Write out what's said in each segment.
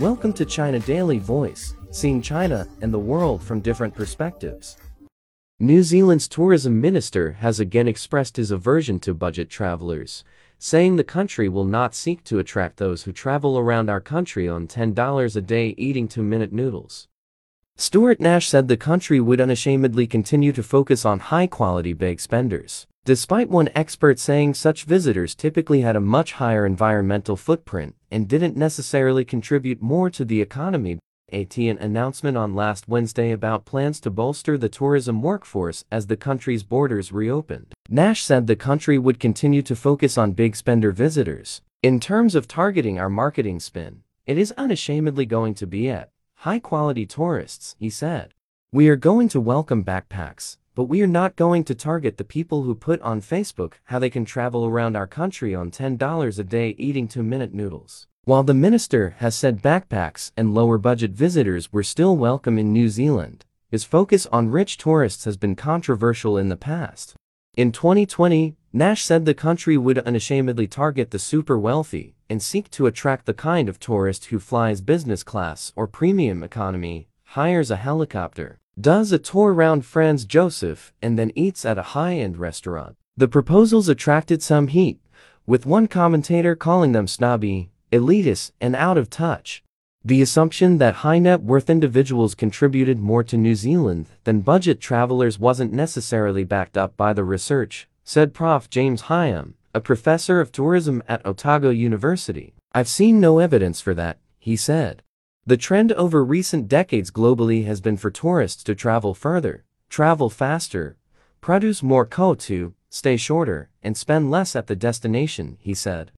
Welcome to China Daily Voice, seeing China and the world from different perspectives. New Zealand's tourism minister has again expressed his aversion to budget travelers, saying the country will not seek to attract those who travel around our country on $10 a day eating two-minute noodles. Stuart Nash said the country would unashamedly continue to focus on high-quality big spenders. Despite one expert saying such visitors typically had a much higher environmental footprint and didn't necessarily contribute more to the economy, AT an announcement on last Wednesday about plans to bolster the tourism workforce as the country's borders reopened. Nash said the country would continue to focus on big spender visitors. In terms of targeting our marketing spin, it is unashamedly going to be at high-quality tourists, he said. We are going to welcome backpacks, but we are not going to target the people who put on Facebook how they can travel around our country on $10 a day eating two-minute noodles. While the minister has said backpacks and lower-budget visitors were still welcome in New Zealand, his focus on rich tourists has been controversial in the past. In 2020, Nash said the country would unashamedly target the super wealthy and seek to attract the kind of tourist who flies business class or premium economy, hires a helicopter, does a tour around Franz Josef, and then eats at a high-end restaurant. The proposals attracted some heat, with one commentator calling them snobby, elitist, and out of touch. The assumption that high net worth individuals contributed more to New Zealand than budget travelers wasn't necessarily backed up by the research, said Prof. James Higham, a professor of tourism at Otago University. I've seen no evidence for that, he said. The trend over recent decades globally has been for tourists to travel further, travel faster, produce more CO2, stay shorter, and spend less at the destination, he said.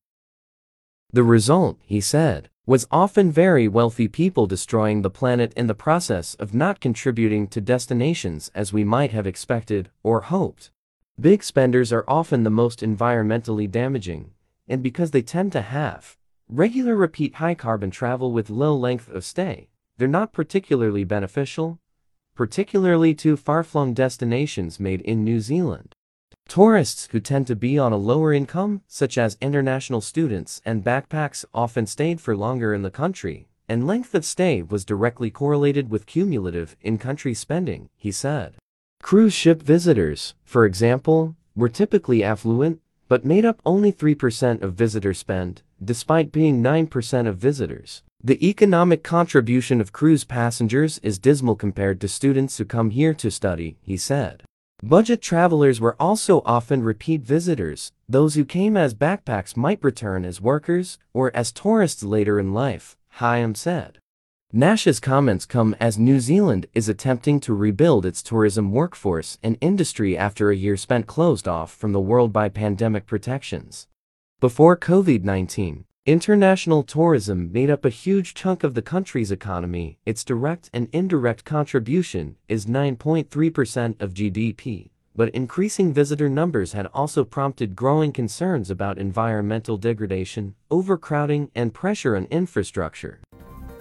The result, he said, was often very wealthy people destroying the planet in the process of not contributing to destinations as we might have expected or hoped. Big spenders are often the most environmentally damaging, and because they tend to have Regular repeat high-carbon travel with low length of stay, they're not particularly beneficial, particularly to far-flung destinations made in New Zealand. Tourists who tend to be on a lower income, such as international students and backpacks, often stayed for longer in the country, and length of stay was directly correlated with cumulative in-country spending, he said. Cruise ship visitors, for example, were typically affluent, but made up only 3% of visitor spend, despite being 9% of visitors. The economic contribution of cruise passengers is dismal compared to students who come here to study, he said. Budget travelers were also often repeat visitors, those who came as backpacks might return as workers or as tourists later in life, Higham said. Nash's comments come as New Zealand is attempting to rebuild its tourism workforce and industry after a year spent closed off from the world by pandemic protections. Before COVID-19, international tourism made up a huge chunk of the country's economy. Its direct and indirect contribution is 9.3% of GDP. But increasing visitor numbers had also prompted growing concerns about environmental degradation, overcrowding, and pressure on infrastructure.